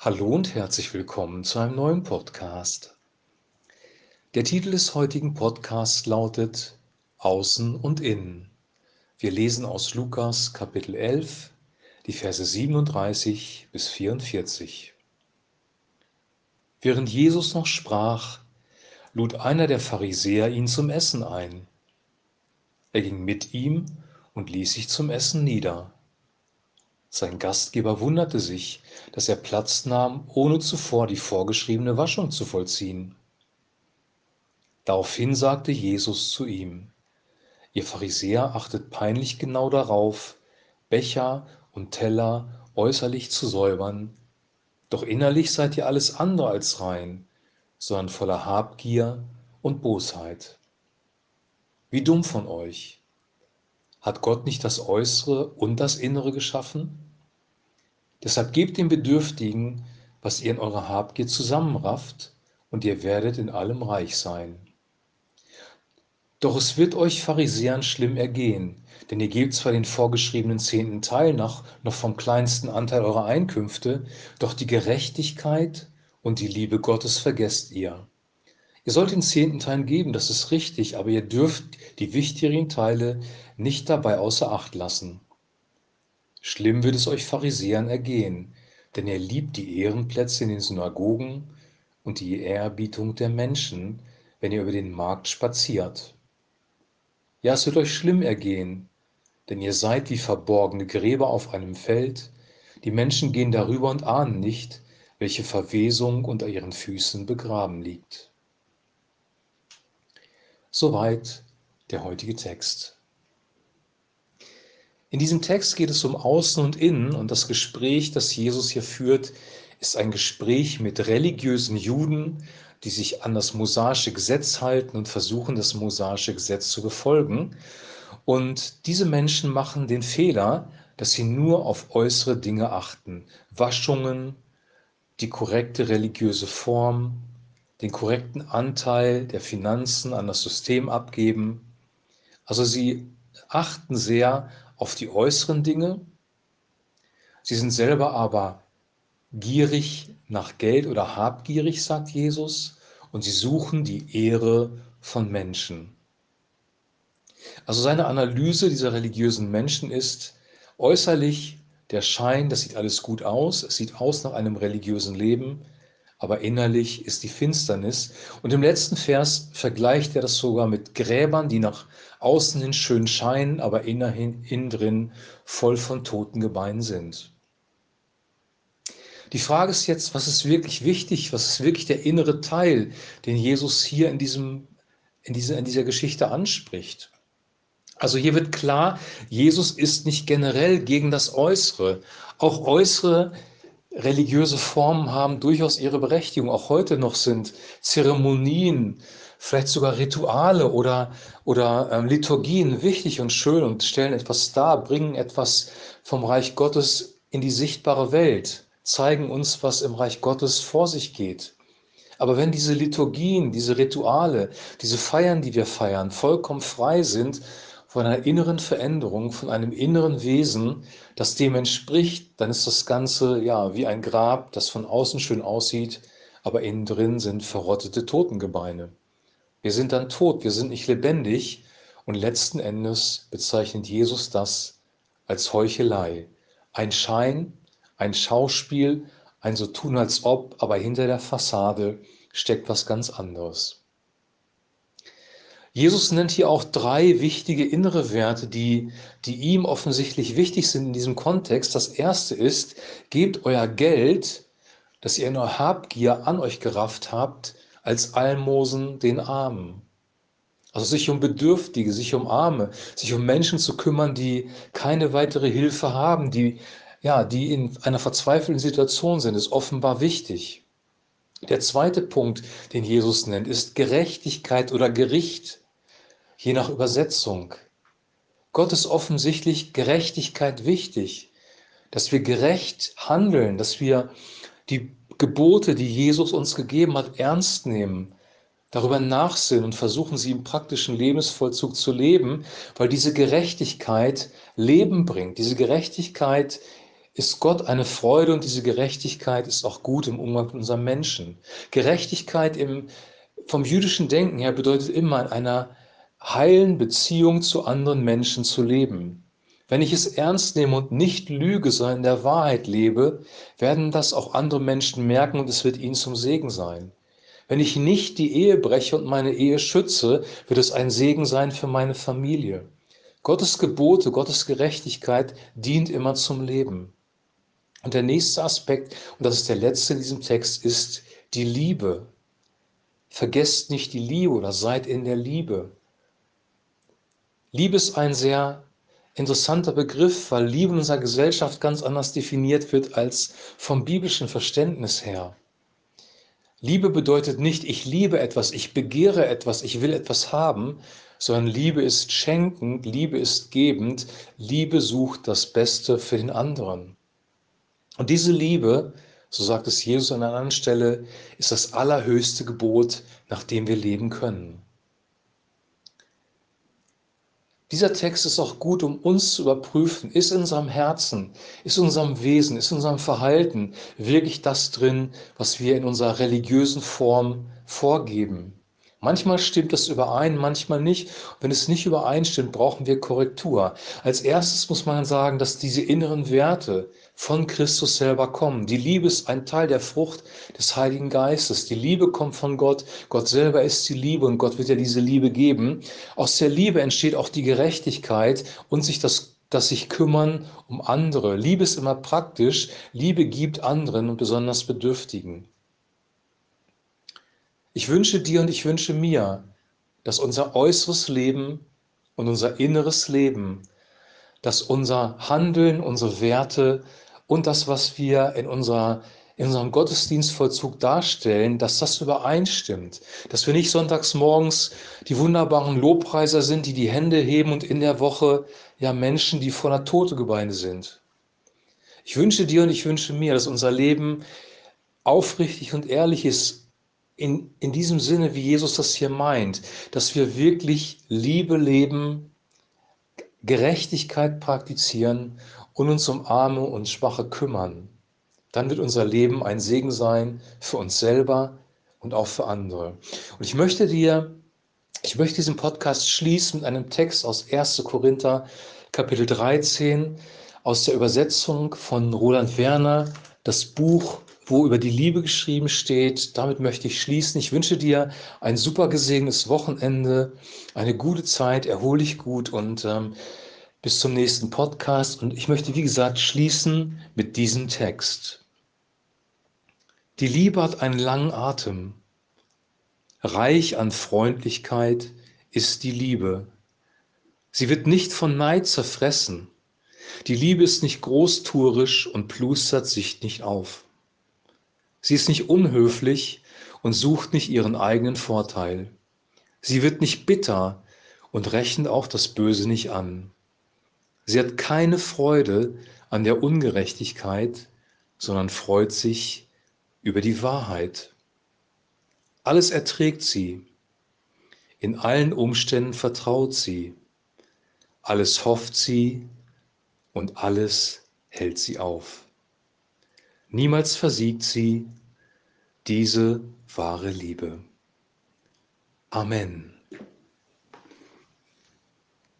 Hallo und herzlich willkommen zu einem neuen Podcast. Der Titel des heutigen Podcasts lautet Außen und Innen. Wir lesen aus Lukas Kapitel 11, die Verse 37 bis 44. Während Jesus noch sprach, lud einer der Pharisäer ihn zum Essen ein. Er ging mit ihm und ließ sich zum Essen nieder. Sein Gastgeber wunderte sich, dass er Platz nahm, ohne zuvor die vorgeschriebene Waschung zu vollziehen. Daraufhin sagte Jesus zu ihm, Ihr Pharisäer achtet peinlich genau darauf, Becher und Teller äußerlich zu säubern, doch innerlich seid ihr alles andere als rein, sondern voller Habgier und Bosheit. Wie dumm von euch! Hat Gott nicht das Äußere und das Innere geschaffen? Deshalb gebt den Bedürftigen, was ihr in eurer Habgier zusammenrafft, und ihr werdet in allem reich sein. Doch es wird euch Pharisäern schlimm ergehen, denn ihr gebt zwar den vorgeschriebenen zehnten Teil nach, noch vom kleinsten Anteil eurer Einkünfte, doch die Gerechtigkeit und die Liebe Gottes vergesst ihr. Ihr sollt den zehnten Teil geben, das ist richtig, aber ihr dürft die wichtigeren Teile nicht dabei außer Acht lassen. Schlimm wird es euch Pharisäern ergehen, denn ihr liebt die Ehrenplätze in den Synagogen und die Ehrerbietung der Menschen, wenn ihr über den Markt spaziert. Ja, es wird euch schlimm ergehen, denn ihr seid wie verborgene Gräber auf einem Feld, die Menschen gehen darüber und ahnen nicht, welche Verwesung unter ihren Füßen begraben liegt. Soweit der heutige Text. In diesem Text geht es um Außen und Innen und das Gespräch, das Jesus hier führt, ist ein Gespräch mit religiösen Juden, die sich an das mosaische Gesetz halten und versuchen, das mosaische Gesetz zu befolgen. Und diese Menschen machen den Fehler, dass sie nur auf äußere Dinge achten. Waschungen, die korrekte religiöse Form, den korrekten Anteil der Finanzen an das System abgeben. Also sie achten sehr auf die äußeren Dinge. Sie sind selber aber gierig nach Geld oder habgierig, sagt Jesus, und sie suchen die Ehre von Menschen. Also seine Analyse dieser religiösen Menschen ist äußerlich der Schein, das sieht alles gut aus, es sieht aus nach einem religiösen Leben, aber innerlich ist die Finsternis. Und im letzten Vers vergleicht er das sogar mit Gräbern, die nach außen hin schön scheinen, aber innen, innen drin voll von toten Gebeinen sind. Die Frage ist jetzt, was ist wirklich wichtig, was ist wirklich der innere Teil, den Jesus hier in, diesem, in, dieser, in dieser Geschichte anspricht. Also hier wird klar, Jesus ist nicht generell gegen das Äußere. Auch äußere religiöse Formen haben durchaus ihre Berechtigung. Auch heute noch sind Zeremonien, vielleicht sogar Rituale oder, oder ähm, Liturgien wichtig und schön und stellen etwas dar, bringen etwas vom Reich Gottes in die sichtbare Welt, zeigen uns, was im Reich Gottes vor sich geht. Aber wenn diese Liturgien, diese Rituale, diese Feiern, die wir feiern, vollkommen frei sind von einer inneren Veränderung, von einem inneren Wesen, das dem entspricht, dann ist das Ganze ja wie ein Grab, das von außen schön aussieht, aber innen drin sind verrottete Totengebeine. Wir sind dann tot, wir sind nicht lebendig und letzten Endes bezeichnet Jesus das als Heuchelei. Ein Schein, ein Schauspiel, ein so tun als ob, aber hinter der Fassade steckt was ganz anderes. Jesus nennt hier auch drei wichtige innere Werte, die, die ihm offensichtlich wichtig sind in diesem Kontext. Das erste ist, gebt euer Geld, das ihr in eurer Habgier an euch gerafft habt, als Almosen den Armen. Also sich um Bedürftige, sich um Arme, sich um Menschen zu kümmern, die keine weitere Hilfe haben, die, ja, die in einer verzweifelten Situation sind, ist offenbar wichtig. Der zweite Punkt, den Jesus nennt, ist Gerechtigkeit oder Gericht je nach Übersetzung. Gott ist offensichtlich Gerechtigkeit wichtig, dass wir gerecht handeln, dass wir die Gebote, die Jesus uns gegeben hat, ernst nehmen, darüber nachsinnen und versuchen, sie im praktischen Lebensvollzug zu leben, weil diese Gerechtigkeit Leben bringt. Diese Gerechtigkeit ist Gott eine Freude und diese Gerechtigkeit ist auch gut im Umgang mit unseren Menschen. Gerechtigkeit im, vom jüdischen Denken her bedeutet immer in einer heilen Beziehung zu anderen Menschen zu leben. Wenn ich es ernst nehme und nicht lüge, sondern in der Wahrheit lebe, werden das auch andere Menschen merken und es wird ihnen zum Segen sein. Wenn ich nicht die Ehe breche und meine Ehe schütze, wird es ein Segen sein für meine Familie. Gottes Gebote, Gottes Gerechtigkeit dient immer zum Leben. Und der nächste Aspekt, und das ist der letzte in diesem Text, ist die Liebe. Vergesst nicht die Liebe oder seid in der Liebe. Liebe ist ein sehr interessanter Begriff, weil Liebe in unserer Gesellschaft ganz anders definiert wird als vom biblischen Verständnis her. Liebe bedeutet nicht, ich liebe etwas, ich begehre etwas, ich will etwas haben, sondern Liebe ist schenkend, Liebe ist gebend, Liebe sucht das Beste für den anderen. Und diese Liebe, so sagt es Jesus an einer anderen Stelle, ist das allerhöchste Gebot, nach dem wir leben können. Dieser Text ist auch gut, um uns zu überprüfen, ist in unserem Herzen, ist in unserem Wesen, ist in unserem Verhalten wirklich das drin, was wir in unserer religiösen Form vorgeben. Manchmal stimmt das überein, manchmal nicht. Wenn es nicht übereinstimmt, brauchen wir Korrektur. Als erstes muss man sagen, dass diese inneren Werte von Christus selber kommen. Die Liebe ist ein Teil der Frucht des Heiligen Geistes. Die Liebe kommt von Gott. Gott selber ist die Liebe und Gott wird ja diese Liebe geben. Aus der Liebe entsteht auch die Gerechtigkeit und sich das das sich kümmern um andere. Liebe ist immer praktisch. Liebe gibt anderen und besonders Bedürftigen. Ich wünsche dir und ich wünsche mir, dass unser äußeres Leben und unser inneres Leben, dass unser Handeln, unsere Werte und das, was wir in, unserer, in unserem Gottesdienstvollzug darstellen, dass das übereinstimmt. Dass wir nicht sonntags morgens die wunderbaren Lobpreiser sind, die die Hände heben und in der Woche ja Menschen, die voller Totegebeine sind. Ich wünsche dir und ich wünsche mir, dass unser Leben aufrichtig und ehrlich ist in, in diesem Sinne, wie Jesus das hier meint, dass wir wirklich Liebe leben, Gerechtigkeit praktizieren und uns um Arme und Schwache kümmern. Dann wird unser Leben ein Segen sein für uns selber und auch für andere. Und ich möchte dir, ich möchte diesen Podcast schließen mit einem Text aus 1. Korinther, Kapitel 13, aus der Übersetzung von Roland Werner, das Buch wo über die Liebe geschrieben steht. Damit möchte ich schließen. Ich wünsche dir ein super gesegnetes Wochenende, eine gute Zeit, erhol dich gut und ähm, bis zum nächsten Podcast. Und ich möchte, wie gesagt, schließen mit diesem Text. Die Liebe hat einen langen Atem. Reich an Freundlichkeit ist die Liebe. Sie wird nicht von Neid zerfressen. Die Liebe ist nicht großtuerisch und plustert sich nicht auf. Sie ist nicht unhöflich und sucht nicht ihren eigenen Vorteil. Sie wird nicht bitter und rechnet auch das Böse nicht an. Sie hat keine Freude an der Ungerechtigkeit, sondern freut sich über die Wahrheit. Alles erträgt sie. In allen Umständen vertraut sie. Alles hofft sie und alles hält sie auf. Niemals versiegt sie diese wahre Liebe. Amen.